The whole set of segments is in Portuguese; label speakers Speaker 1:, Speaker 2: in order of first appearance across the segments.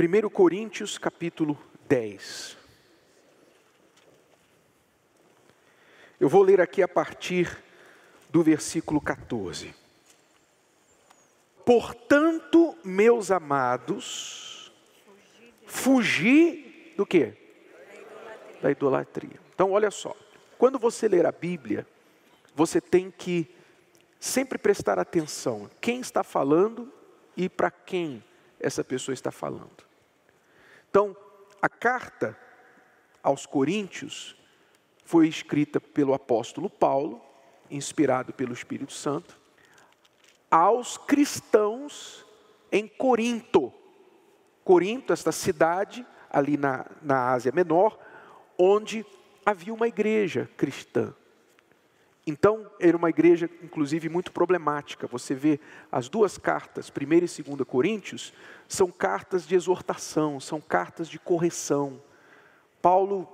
Speaker 1: 1 Coríntios capítulo 10. Eu vou ler aqui a partir do versículo 14. Portanto, meus amados, fugi do que? Da idolatria. Então, olha só. Quando você ler a Bíblia, você tem que sempre prestar atenção quem está falando e para quem essa pessoa está falando. Então, a carta aos Coríntios foi escrita pelo apóstolo Paulo, inspirado pelo Espírito Santo, aos cristãos em Corinto. Corinto, esta cidade ali na, na Ásia Menor, onde havia uma igreja cristã. Então, era uma igreja, inclusive, muito problemática. Você vê as duas cartas, 1 e 2 Coríntios, são cartas de exortação, são cartas de correção. Paulo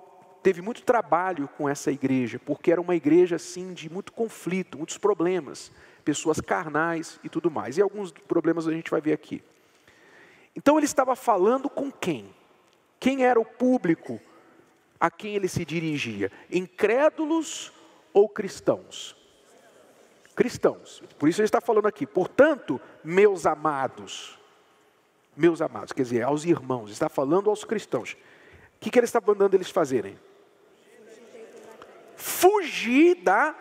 Speaker 1: teve muito trabalho com essa igreja, porque era uma igreja, assim, de muito conflito, muitos problemas, pessoas carnais e tudo mais. E alguns problemas a gente vai ver aqui. Então, ele estava falando com quem? Quem era o público a quem ele se dirigia? Incrédulos ou cristãos? Cristãos. Por isso ele está falando aqui, portanto, meus amados, meus amados, quer dizer, aos irmãos, está falando aos cristãos. O que, que ele está mandando eles fazerem? Fugir da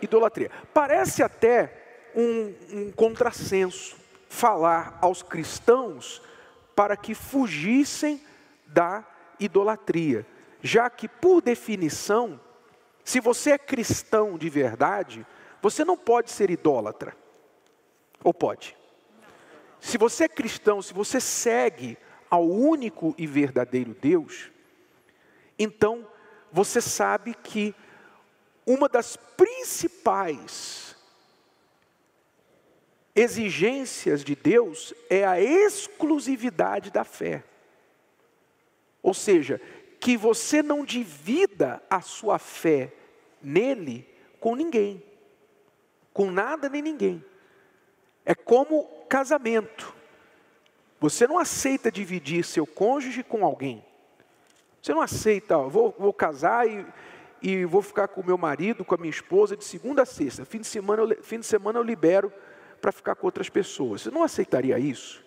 Speaker 1: idolatria. Parece até um, um contrassenso falar aos cristãos para que fugissem da idolatria, já que, por definição, se você é cristão de verdade, você não pode ser idólatra. Ou pode? Se você é cristão, se você segue ao único e verdadeiro Deus, então você sabe que uma das principais exigências de Deus é a exclusividade da fé. Ou seja, que você não divida a sua fé nele com ninguém, com nada nem ninguém. É como casamento. Você não aceita dividir seu cônjuge com alguém. Você não aceita, ó, vou, vou casar e, e vou ficar com meu marido, com a minha esposa de segunda a sexta. Fim de semana eu, fim de semana eu libero para ficar com outras pessoas. Você não aceitaria isso?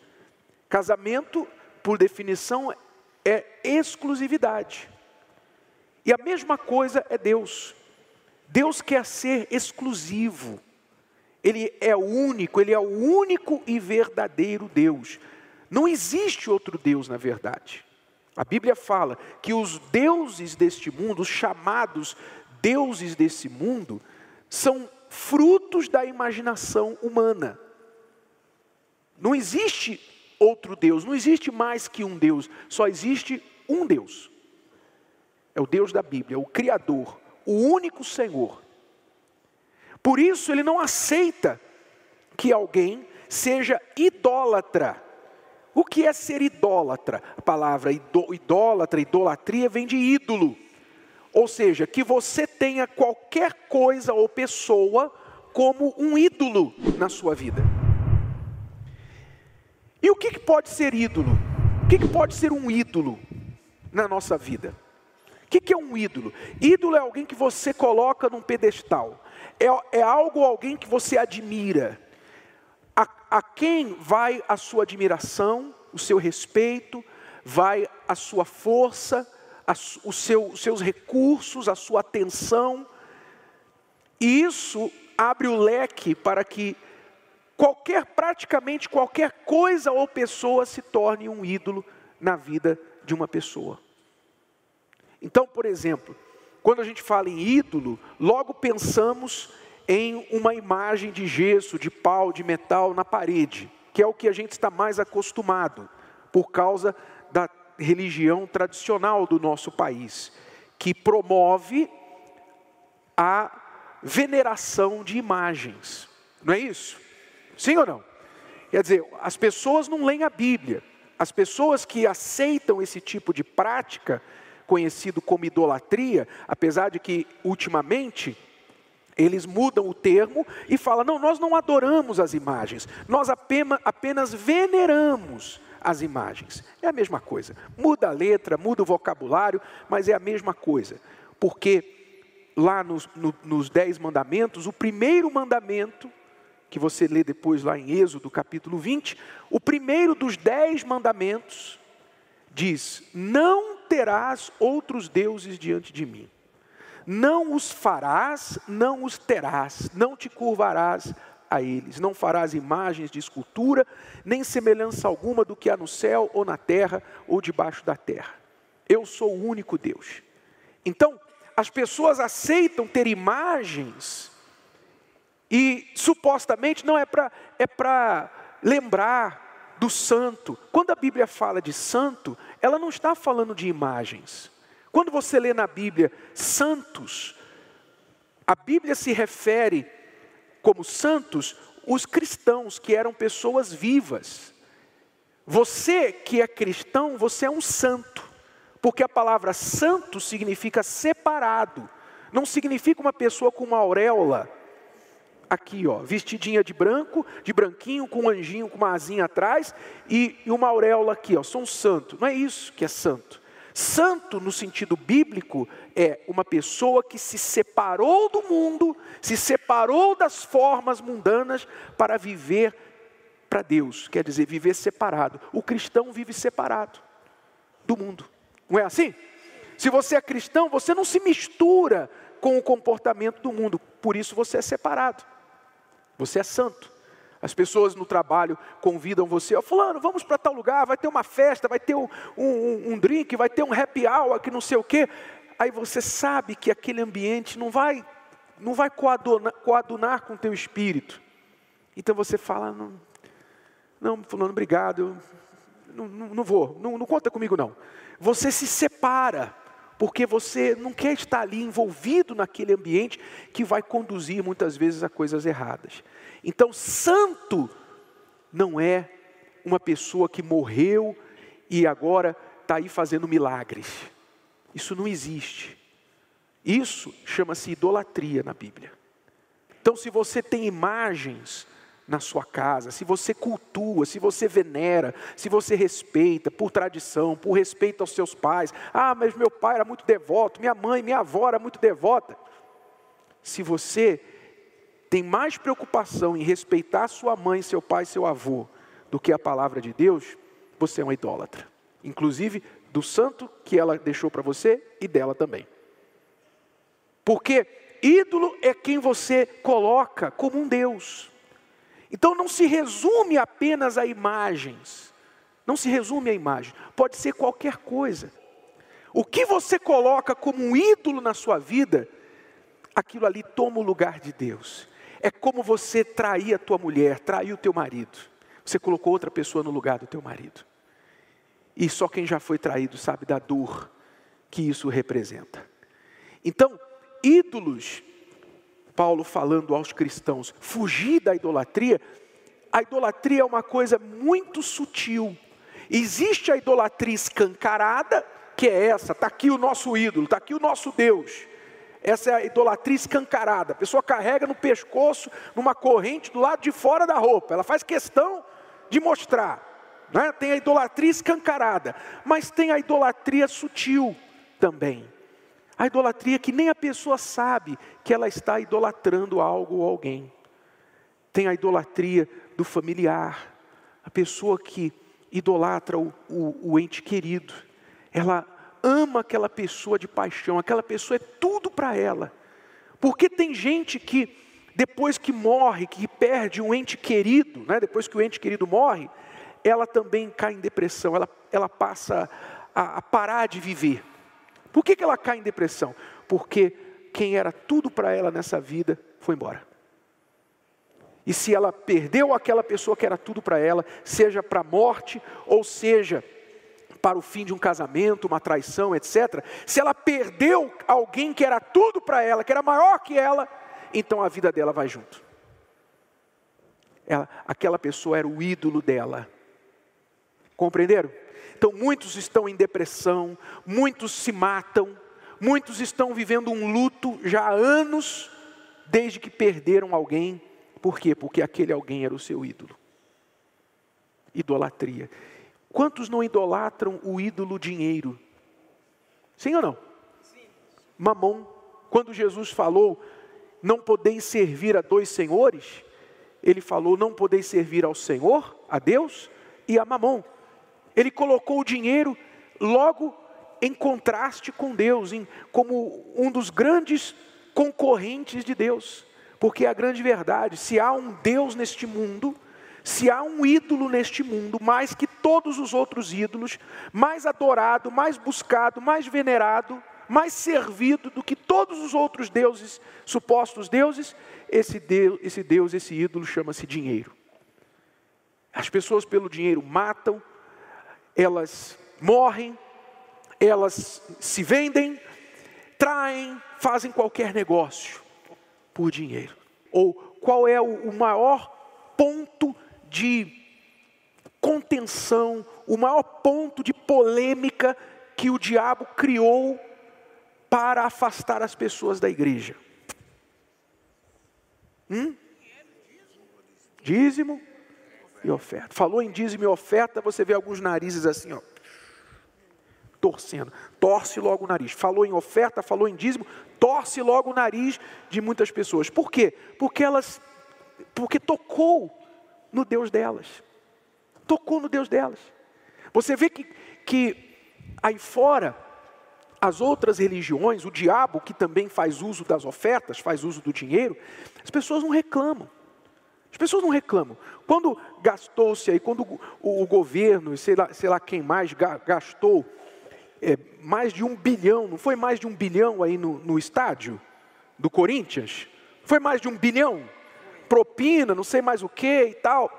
Speaker 1: Casamento, por definição, é exclusividade. E a mesma coisa é Deus. Deus quer ser exclusivo. Ele é único, ele é o único e verdadeiro Deus. Não existe outro Deus na verdade. A Bíblia fala que os deuses deste mundo, os chamados deuses desse mundo, são frutos da imaginação humana. Não existe outro Deus, não existe mais que um Deus, só existe um Deus. É o Deus da Bíblia, o Criador, o único Senhor. Por isso ele não aceita que alguém seja idólatra. O que é ser idólatra? A palavra idólatra, idolatria vem de ídolo. Ou seja, que você tenha qualquer coisa ou pessoa como um ídolo na sua vida. E o que, que pode ser ídolo? O que, que pode ser um ídolo na nossa vida? O que, que é um ídolo? Ídolo é alguém que você coloca num pedestal, é, é algo, alguém que você admira. A, a quem vai a sua admiração, o seu respeito, vai a sua força, a, o seu, os seus recursos, a sua atenção. E isso abre o leque para que qualquer, praticamente qualquer coisa ou pessoa se torne um ídolo na vida de uma pessoa. Então, por exemplo, quando a gente fala em ídolo, logo pensamos em uma imagem de gesso, de pau, de metal na parede, que é o que a gente está mais acostumado, por causa da religião tradicional do nosso país, que promove a veneração de imagens, não é isso? Sim ou não? Quer dizer, as pessoas não leem a Bíblia. As pessoas que aceitam esse tipo de prática, conhecido como idolatria, apesar de que ultimamente eles mudam o termo e falam: não, nós não adoramos as imagens, nós apenas, apenas veneramos as imagens. É a mesma coisa. Muda a letra, muda o vocabulário, mas é a mesma coisa. Porque lá nos, no, nos Dez Mandamentos, o primeiro mandamento, que você lê depois lá em Êxodo capítulo 20, o primeiro dos dez mandamentos diz: Não terás outros deuses diante de mim. Não os farás, não os terás, não te curvarás a eles. Não farás imagens de escultura, nem semelhança alguma do que há no céu, ou na terra, ou debaixo da terra. Eu sou o único Deus. Então, as pessoas aceitam ter imagens, e supostamente não é para é lembrar do santo. Quando a Bíblia fala de santo, ela não está falando de imagens. Quando você lê na Bíblia santos, a Bíblia se refere como santos os cristãos que eram pessoas vivas. Você que é cristão, você é um santo, porque a palavra santo significa separado, não significa uma pessoa com uma auréola. Aqui, ó, vestidinha de branco, de branquinho, com um anjinho com uma asinha atrás e, e uma auréola aqui, ó. Sou um santo. Não é isso que é santo. Santo, no sentido bíblico, é uma pessoa que se separou do mundo, se separou das formas mundanas para viver para Deus, quer dizer, viver separado. O cristão vive separado do mundo, não é assim? Se você é cristão, você não se mistura com o comportamento do mundo, por isso você é separado, você é santo. As pessoas no trabalho convidam você, ó, fulano, vamos para tal lugar, vai ter uma festa, vai ter um, um, um drink, vai ter um happy hour, que não sei o quê. Aí você sabe que aquele ambiente não vai, não vai coadunar, coadunar com o teu espírito. Então você fala, não, não fulano, obrigado, eu não, não, não vou, não, não conta comigo não. Você se separa porque você não quer estar ali envolvido naquele ambiente que vai conduzir muitas vezes a coisas erradas. Então, santo não é uma pessoa que morreu e agora está aí fazendo milagres. Isso não existe. Isso chama-se idolatria na Bíblia. Então, se você tem imagens na sua casa, se você cultua, se você venera, se você respeita por tradição, por respeito aos seus pais. Ah, mas meu pai era muito devoto, minha mãe, minha avó era muito devota. Se você tem mais preocupação em respeitar sua mãe, seu pai, seu avô, do que a palavra de Deus, você é um idólatra. Inclusive do santo que ela deixou para você e dela também. Porque ídolo é quem você coloca como um Deus. Então não se resume apenas a imagens. Não se resume a imagem. Pode ser qualquer coisa. O que você coloca como um ídolo na sua vida, aquilo ali toma o lugar de Deus. É como você trair a tua mulher, trair o teu marido. Você colocou outra pessoa no lugar do teu marido. E só quem já foi traído sabe da dor que isso representa. Então, ídolos Paulo falando aos cristãos, fugir da idolatria. A idolatria é uma coisa muito sutil. Existe a idolatria escancarada, que é essa, está aqui o nosso ídolo, está aqui o nosso Deus. Essa é a idolatria escancarada. A pessoa carrega no pescoço, numa corrente do lado de fora da roupa. Ela faz questão de mostrar. Né? Tem a idolatria escancarada, mas tem a idolatria sutil também. A idolatria que nem a pessoa sabe que ela está idolatrando algo ou alguém. Tem a idolatria do familiar, a pessoa que idolatra o, o, o ente querido. Ela ama aquela pessoa de paixão, aquela pessoa é tudo para ela. Porque tem gente que, depois que morre, que perde um ente querido, né, depois que o ente querido morre, ela também cai em depressão, ela, ela passa a, a parar de viver. Por que, que ela cai em depressão? Porque quem era tudo para ela nessa vida foi embora. E se ela perdeu aquela pessoa que era tudo para ela, seja para a morte, ou seja para o fim de um casamento, uma traição, etc. Se ela perdeu alguém que era tudo para ela, que era maior que ela, então a vida dela vai junto. Ela, aquela pessoa era o ídolo dela. Compreenderam? Então muitos estão em depressão, muitos se matam, muitos estão vivendo um luto já há anos, desde que perderam alguém. Por quê? Porque aquele alguém era o seu ídolo. Idolatria. Quantos não idolatram o ídolo dinheiro? Sim ou não? Sim. Mamon. Quando Jesus falou, não podeis servir a dois senhores, ele falou, não podeis servir ao Senhor, a Deus e a Mamon. Ele colocou o dinheiro logo em contraste com Deus, em, como um dos grandes concorrentes de Deus. Porque é a grande verdade, se há um Deus neste mundo, se há um ídolo neste mundo, mais que todos os outros ídolos, mais adorado, mais buscado, mais venerado, mais servido do que todos os outros deuses, supostos deuses, esse Deus, esse, Deus, esse ídolo chama-se dinheiro. As pessoas pelo dinheiro matam, elas morrem, elas se vendem, traem, fazem qualquer negócio por dinheiro. Ou qual é o, maior ponto de contenção, o maior ponto de polêmica que o diabo criou para afastar as pessoas da igreja? Hum? Dízimo e oferta. Falou em dízimo e oferta, você vê alguns narizes assim, ó, torcendo. Torce logo o nariz. Falou em oferta, falou em dízimo, torce logo o nariz de muitas pessoas. Por quê? Porque elas, porque tocou no Deus delas. Tocou no Deus delas. Você vê que, que aí fora, as outras religiões, o diabo que também faz uso das ofertas, faz uso do dinheiro, as pessoas não reclamam. As pessoas não reclamam. Quando gastou-se aí, quando o, o, governo, sei lá, sei lá quem mais, gastou é, mais de um bilhão, não foi mais de um bilhão aí no, no estádio do Corinthians? Foi mais de um bilhão? propina, não sei mais o que e tal.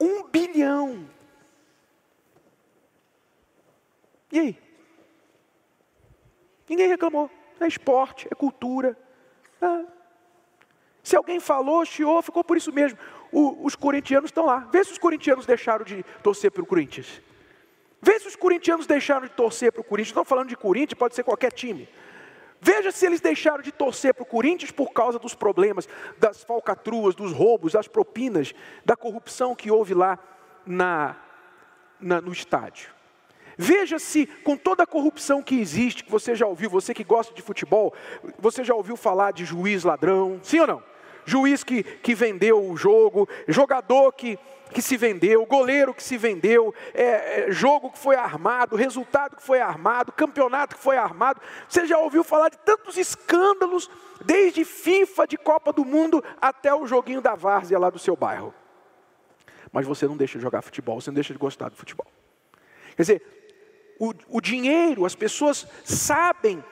Speaker 1: Um bilhão. E aí? Ninguém reclamou. É esporte, é cultura. É. Se alguém falou, chiou, ficou por isso mesmo. O, os corintianos estão lá. Vê se os corintianos deixaram de torcer para o Corinthians. Vê se os corintianos deixaram de torcer para o Corinthians. Estou falando de Corinthians, pode ser qualquer time. Veja se eles deixaram de torcer para o Corinthians por causa dos problemas, das falcatruas, dos roubos, das propinas, da corrupção que houve lá na, na, no estádio. Veja se, com toda a corrupção que existe, que você já ouviu, você que gosta de futebol, você já ouviu falar de juiz ladrão, sim ou não? Juiz que, que vendeu o jogo, jogador que, que se vendeu, goleiro que se vendeu, é, é, jogo que foi armado, resultado que foi armado, campeonato que foi armado. Você já ouviu falar de tantos escândalos, desde FIFA de Copa do Mundo até o joguinho da várzea lá do seu bairro. Mas você não deixa de jogar futebol, você não deixa de gostar do futebol. Quer dizer, o, o dinheiro, as pessoas sabem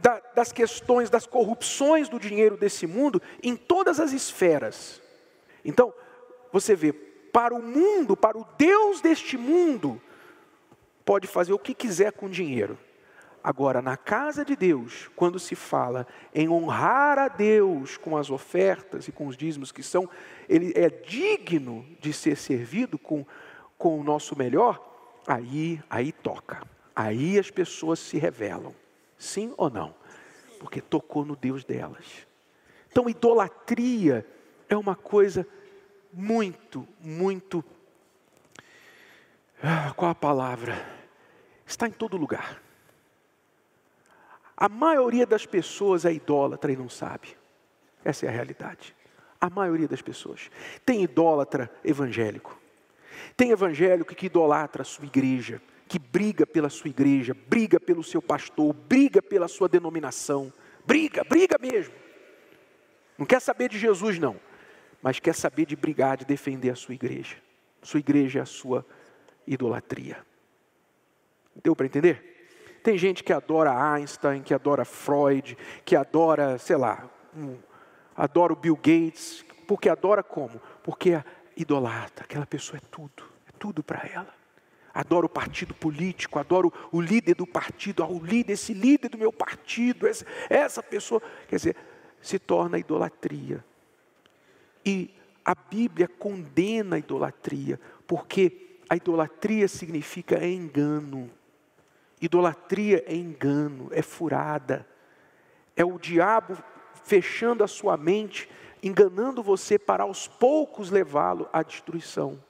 Speaker 1: da, das questões, das corrupções do dinheiro desse mundo em todas as esferas. Então, você vê, para o mundo, para o Deus deste mundo, pode fazer o que quiser com dinheiro. Agora, na casa de Deus, quando se fala em honrar a Deus com as ofertas e com os dízimos que são, ele é digno de ser servido com, com o nosso melhor, aí, aí toca. Aí as pessoas se revelam. Sim ou não? Porque tocou no Deus delas. Então, idolatria é uma coisa muito, muito. Ah, qual a palavra? Está em todo lugar. A maioria das pessoas é idólatra e não sabe. Essa é a realidade. A maioria das pessoas. Tem idólatra evangélico. Tem evangélico que idolatra a sua igreja, que briga pela sua igreja, briga pelo seu pastor, briga pela sua denominação. Briga, briga mesmo. Não quer saber de Jesus, não mas quer saber de brigar, de defender a sua igreja. Sua igreja é a sua idolatria. Deu para entender? Tem gente que adora Einstein, que adora Freud, que adora, sei lá, um, adora o Bill Gates, porque adora como? Porque é idolatra, aquela pessoa é tudo, é tudo para ela. Adora o partido político, adoro o líder do partido, ah, o líder, esse líder do meu partido, essa, essa pessoa, quer dizer, se torna idolatria. E a Bíblia condena a idolatria, porque a idolatria significa engano. Idolatria é engano, é furada. É o diabo fechando a sua mente, enganando você para aos poucos levá-lo à destruição.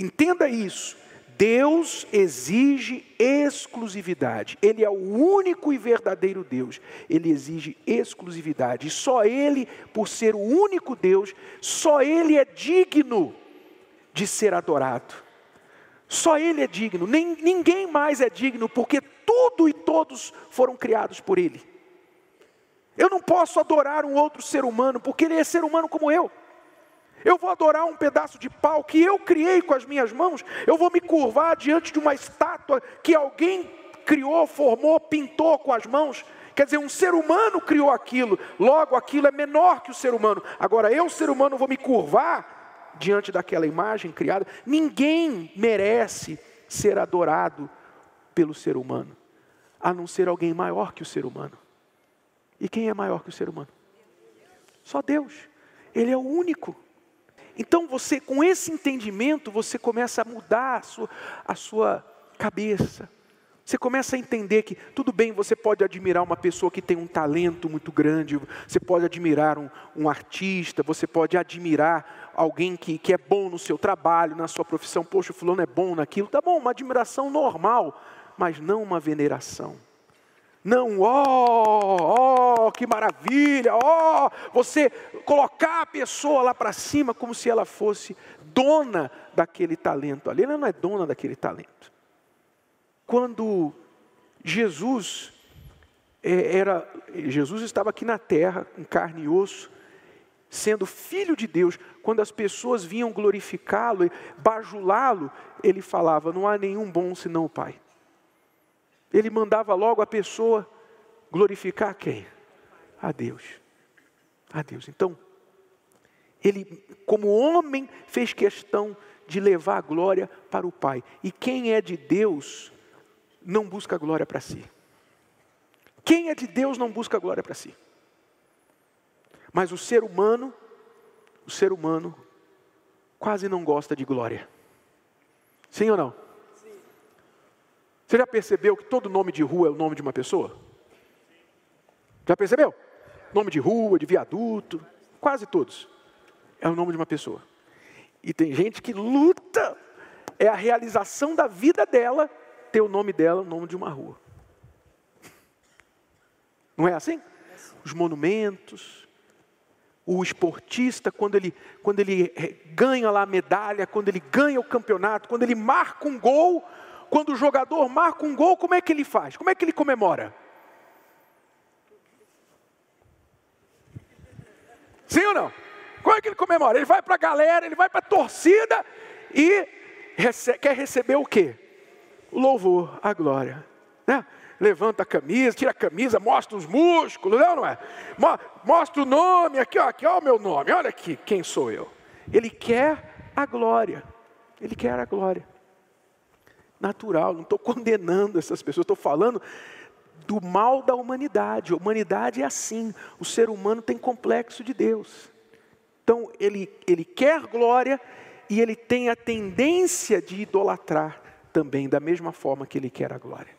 Speaker 1: Entenda isso. Deus exige exclusividade. Ele é o único e verdadeiro Deus. Ele exige exclusividade. E só Ele, por ser o único Deus, só Ele é digno de ser adorado. Só Ele é digno. Nem, ninguém mais é digno, porque tudo e todos foram criados por Ele. Eu não posso adorar um outro ser humano, porque ele é ser humano como eu. Eu vou adorar um pedaço de pau que eu criei com as minhas mãos, eu vou me curvar diante de uma estátua que alguém criou, formou, pintou com as mãos. Quer dizer, um ser humano criou aquilo, logo aquilo é menor que o ser humano. Agora, eu, ser humano, vou me curvar diante daquela imagem criada. Ninguém merece ser adorado pelo ser humano, a não ser alguém maior que o ser humano. E quem é maior que o ser humano? Só Deus. Ele é o único. Então você, com esse entendimento, você começa a mudar a sua, a sua cabeça. Você começa a entender que tudo bem, você pode admirar uma pessoa que tem um talento muito grande, você pode admirar um, um artista, você pode admirar alguém que, que é bom no seu trabalho, na sua profissão. Poxa, o fulano é bom naquilo. Tá bom, uma admiração normal, mas não uma veneração. Não, ó, oh, que maravilha, ó, oh, você colocar a pessoa lá para cima como se ela fosse dona daquele talento ali. Ela não é dona daquele talento. Quando Jesus é, era, Jesus estava aqui na terra, em carne e osso, sendo filho de Deus, quando as pessoas vinham glorificá-lo, bajulá-lo, ele falava: Não há nenhum bom senão o Pai ele mandava logo a pessoa glorificar quem? A Deus. A Deus. Então, ele, como homem, fez questão de levar a glória para o Pai. E quem é de Deus não busca glória para si. Quem é de Deus não busca glória para si. Mas o ser humano, o ser humano quase não gosta de glória. Sim ou não? Você já percebeu que todo nome de rua é o nome de uma pessoa? Já percebeu? Nome de rua, de viaduto, quase todos. É o nome de uma pessoa. E tem gente que luta, é a realização da vida dela ter o nome dela, o nome de uma rua. Não é assim? Os monumentos, o esportista, quando ele, quando ele eh, ganha lá a medalha, quando ele ganha o campeonato, quando ele marca um gol, quando o jogador marca um gol, como é que ele faz? Como é que ele comemora? Sim ou não? Como é que ele comemora? Ele vai para a galera, ele vai para a torcida e rece quer receber o quê? Louvor, a glória. Né? Levanta a camisa, tira a camisa, mostra os músculos, não, não é? Mostra o nome, aqui, ó, aqui ó o meu nome, olha aqui quem sou eu. Ele quer a glória. Ele quer a glória natural, não estou condenando essas pessoas, estou falando do mal da humanidade. A humanidade é assim, o ser humano tem complexo de Deus. Então, ele, ele quer glória e ele tem a tendência de idolatrar também, da mesma forma que ele quer a glória.